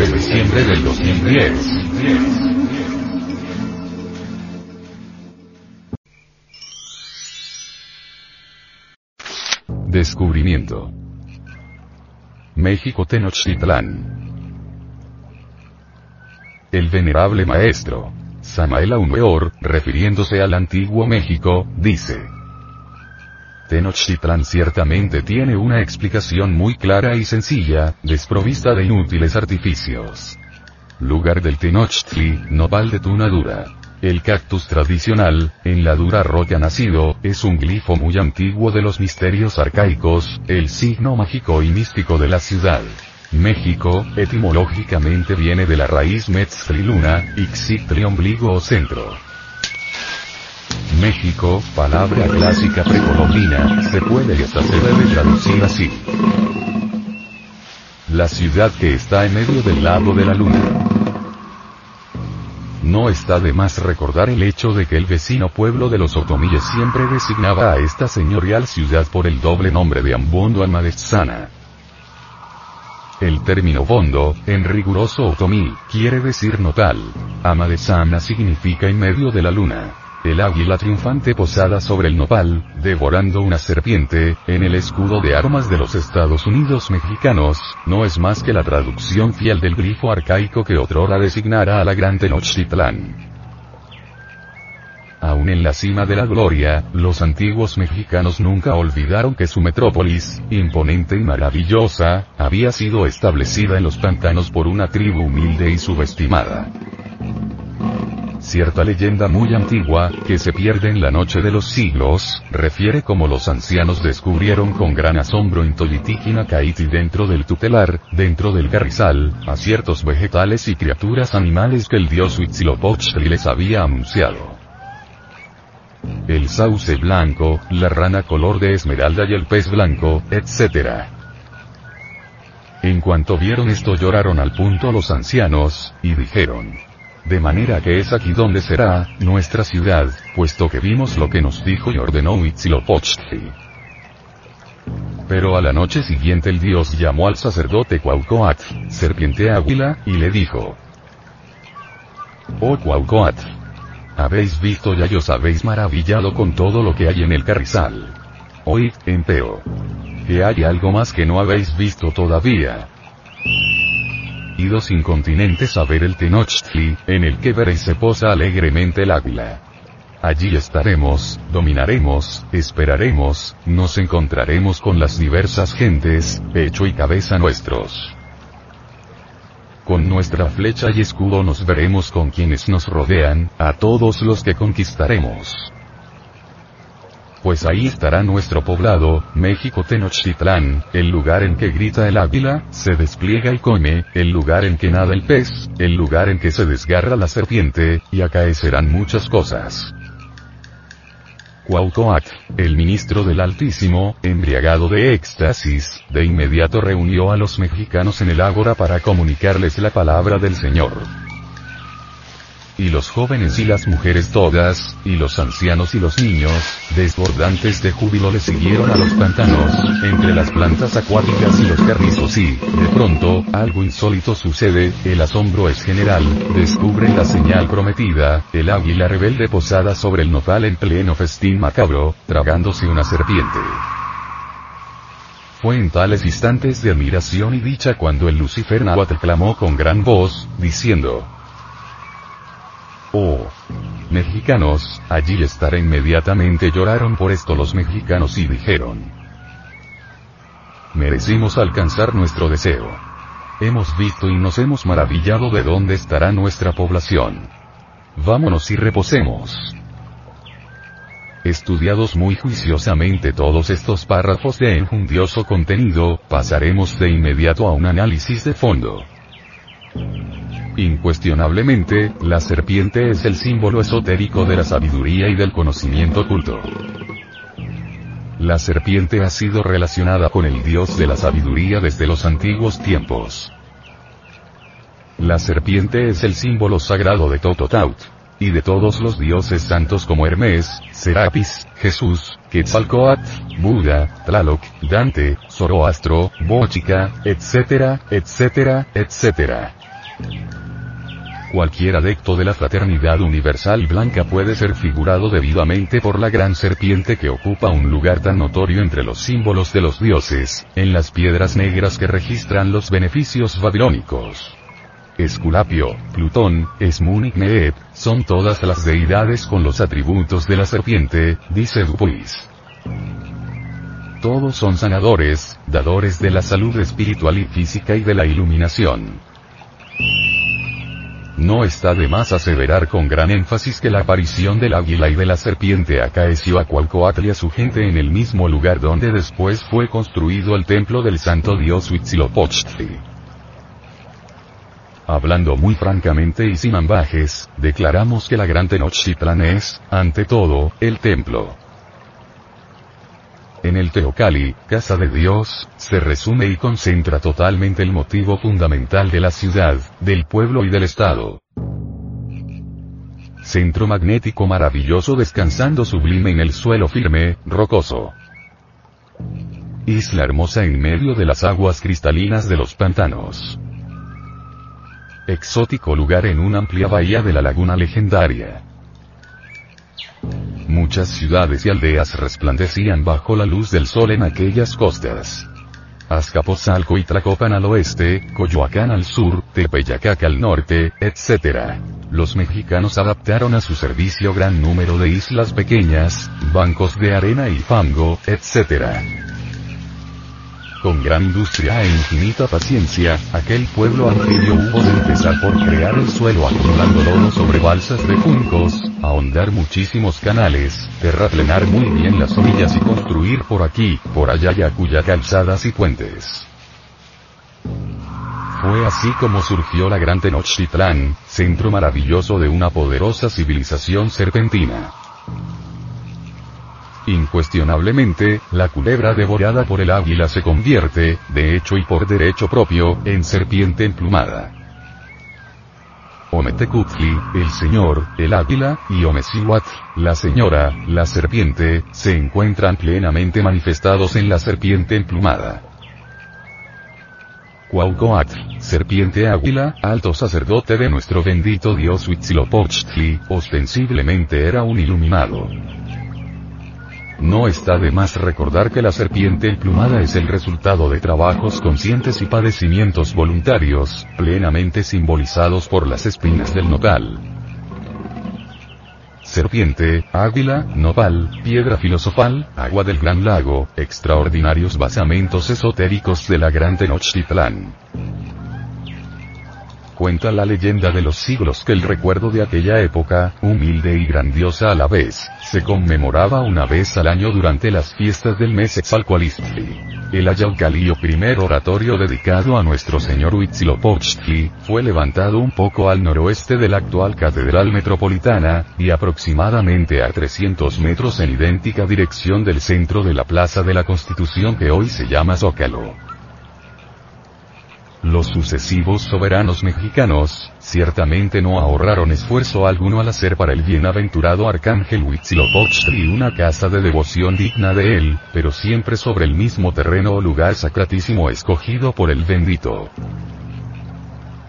edición 199 de diciembre del 2010. Descubrimiento. México Tenochtitlán. El venerable maestro, Samael Aumeor, refiriéndose al antiguo México, dice. Tenochtitlán ciertamente tiene una explicación muy clara y sencilla, desprovista de inútiles artificios. Lugar del Tenochtli, nopal de Tunadura. El cactus tradicional, en la dura roca nacido, es un glifo muy antiguo de los misterios arcaicos, el signo mágico y místico de la ciudad. México, etimológicamente viene de la raíz metzliluna, ixitli ombligo o centro. México, palabra clásica precolombina, se puede y hasta se debe traducir así. La ciudad que está en medio del lado de la luna. No está de más recordar el hecho de que el vecino pueblo de los otomíes siempre designaba a esta señorial ciudad por el doble nombre de Ambondo Almadezana. El término bondo, en riguroso otomí, quiere decir notal. Amadezana significa en medio de la luna. El águila triunfante posada sobre el nopal, devorando una serpiente, en el escudo de armas de los Estados Unidos mexicanos, no es más que la traducción fiel del grifo arcaico que otrora designara a la gran Tenochtitlán. Aún en la cima de la gloria, los antiguos mexicanos nunca olvidaron que su metrópolis, imponente y maravillosa, había sido establecida en los pantanos por una tribu humilde y subestimada. Cierta leyenda muy antigua, que se pierde en la noche de los siglos, refiere cómo los ancianos descubrieron con gran asombro en Tolitiquinacaiti dentro del tutelar, dentro del carrizal, a ciertos vegetales y criaturas animales que el dios Huitzilopochtli les había anunciado. El sauce blanco, la rana color de esmeralda y el pez blanco, etc. En cuanto vieron esto lloraron al punto los ancianos, y dijeron, de manera que es aquí donde será, nuestra ciudad, puesto que vimos lo que nos dijo y ordenó Huitzilopochtli. Pero a la noche siguiente el dios llamó al sacerdote Cuaucoatl, serpiente águila, y le dijo, Oh Cuaucoatl, habéis visto ya y os habéis maravillado con todo lo que hay en el carrizal. Hoy, empeo. Que hay algo más que no habéis visto todavía incontinentes a ver el Tenochtli, en el que veréis se posa alegremente el águila. Allí estaremos, dominaremos, esperaremos, nos encontraremos con las diversas gentes, pecho y cabeza nuestros. Con nuestra flecha y escudo nos veremos con quienes nos rodean, a todos los que conquistaremos pues ahí estará nuestro poblado, México Tenochtitlán, el lugar en que grita el águila, se despliega y come, el lugar en que nada el pez, el lugar en que se desgarra la serpiente, y acaecerán muchas cosas. Cuauhtémoc, el ministro del Altísimo, embriagado de éxtasis, de inmediato reunió a los mexicanos en el ágora para comunicarles la palabra del Señor y los jóvenes y las mujeres todas, y los ancianos y los niños, desbordantes de júbilo le siguieron a los pantanos, entre las plantas acuáticas y los carrizos y, de pronto, algo insólito sucede, el asombro es general, descubren la señal prometida, el águila rebelde posada sobre el nopal en pleno festín macabro, tragándose una serpiente. Fue en tales instantes de admiración y dicha cuando el Lucifer Nahuatl clamó con gran voz, diciendo, Oh. Mexicanos, allí estaré inmediatamente lloraron por esto los mexicanos y dijeron. Merecimos alcanzar nuestro deseo. Hemos visto y nos hemos maravillado de dónde estará nuestra población. Vámonos y reposemos. Estudiados muy juiciosamente todos estos párrafos de enjundioso contenido, pasaremos de inmediato a un análisis de fondo. Incuestionablemente, la serpiente es el símbolo esotérico de la sabiduría y del conocimiento oculto. La serpiente ha sido relacionada con el dios de la sabiduría desde los antiguos tiempos. La serpiente es el símbolo sagrado de Tototaut. y de todos los dioses santos como Hermes, Serapis, Jesús, Quetzalcoatl, Buda, Tlaloc, Dante, Zoroastro, Bochica, etcétera, etcétera, etcétera. Cualquier adepto de la fraternidad universal blanca puede ser figurado debidamente por la gran serpiente que ocupa un lugar tan notorio entre los símbolos de los dioses, en las piedras negras que registran los beneficios babilónicos. Esculapio, Plutón, Esmun y son todas las deidades con los atributos de la serpiente, dice Dupuis. Todos son sanadores, dadores de la salud espiritual y física y de la iluminación. No está de más aseverar con gran énfasis que la aparición del águila y de la serpiente acaeció a Cualcoatl y a su gente en el mismo lugar donde después fue construido el templo del santo dios Huitzilopochtli. Hablando muy francamente y sin ambajes, declaramos que la gran Tenochtitlan es, ante todo, el templo. En el Teocali, Casa de Dios, se resume y concentra totalmente el motivo fundamental de la ciudad, del pueblo y del Estado. Centro magnético maravilloso descansando sublime en el suelo firme, rocoso. Isla hermosa en medio de las aguas cristalinas de los pantanos. Exótico lugar en una amplia bahía de la laguna legendaria. Muchas ciudades y aldeas resplandecían bajo la luz del sol en aquellas costas. Azcapotzalco y Tlacopan al oeste, Coyoacán al sur, Tepeyacac al norte, etc. Los mexicanos adaptaron a su servicio gran número de islas pequeñas, bancos de arena y fango, etc. Con gran industria e infinita paciencia, aquel pueblo anfibio hubo de empezar por crear el suelo acumulando lodo sobre balsas de juncos, ahondar muchísimos canales, terraplenar muy bien las orillas y construir por aquí, por allá y calzadas y puentes. Fue así como surgió la gran Tenochtitlán, centro maravilloso de una poderosa civilización serpentina. Incuestionablemente, la culebra devorada por el águila se convierte, de hecho y por derecho propio, en serpiente emplumada. Ometecutli, el señor, el águila, y Omecihuatl, la señora, la serpiente, se encuentran plenamente manifestados en la serpiente emplumada. Cuaucoatl, serpiente águila, alto sacerdote de nuestro bendito dios Huitzilopochtli, ostensiblemente era un iluminado. No está de más recordar que la serpiente emplumada es el resultado de trabajos conscientes y padecimientos voluntarios, plenamente simbolizados por las espinas del nopal. Serpiente, águila, nopal, piedra filosofal, agua del gran lago, extraordinarios basamentos esotéricos de la gran Tenochtitlán. Cuenta la leyenda de los siglos que el recuerdo de aquella época, humilde y grandiosa a la vez, se conmemoraba una vez al año durante las fiestas del mes Exalcoalistli. El Ayaucalillo primer oratorio dedicado a nuestro señor Huitzilopochtli, fue levantado un poco al noroeste de la actual Catedral Metropolitana, y aproximadamente a 300 metros en idéntica dirección del centro de la Plaza de la Constitución que hoy se llama Zócalo. Los sucesivos soberanos mexicanos, ciertamente no ahorraron esfuerzo alguno al hacer para el bienaventurado arcángel Huitzilopochtli una casa de devoción digna de él, pero siempre sobre el mismo terreno o lugar sacratísimo escogido por el bendito.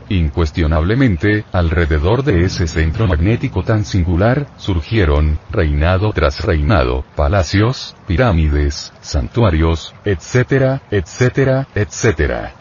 Incuestionablemente, alrededor de ese centro magnético tan singular, surgieron, reinado tras reinado, palacios, pirámides, santuarios, etcétera, etcétera, etcétera.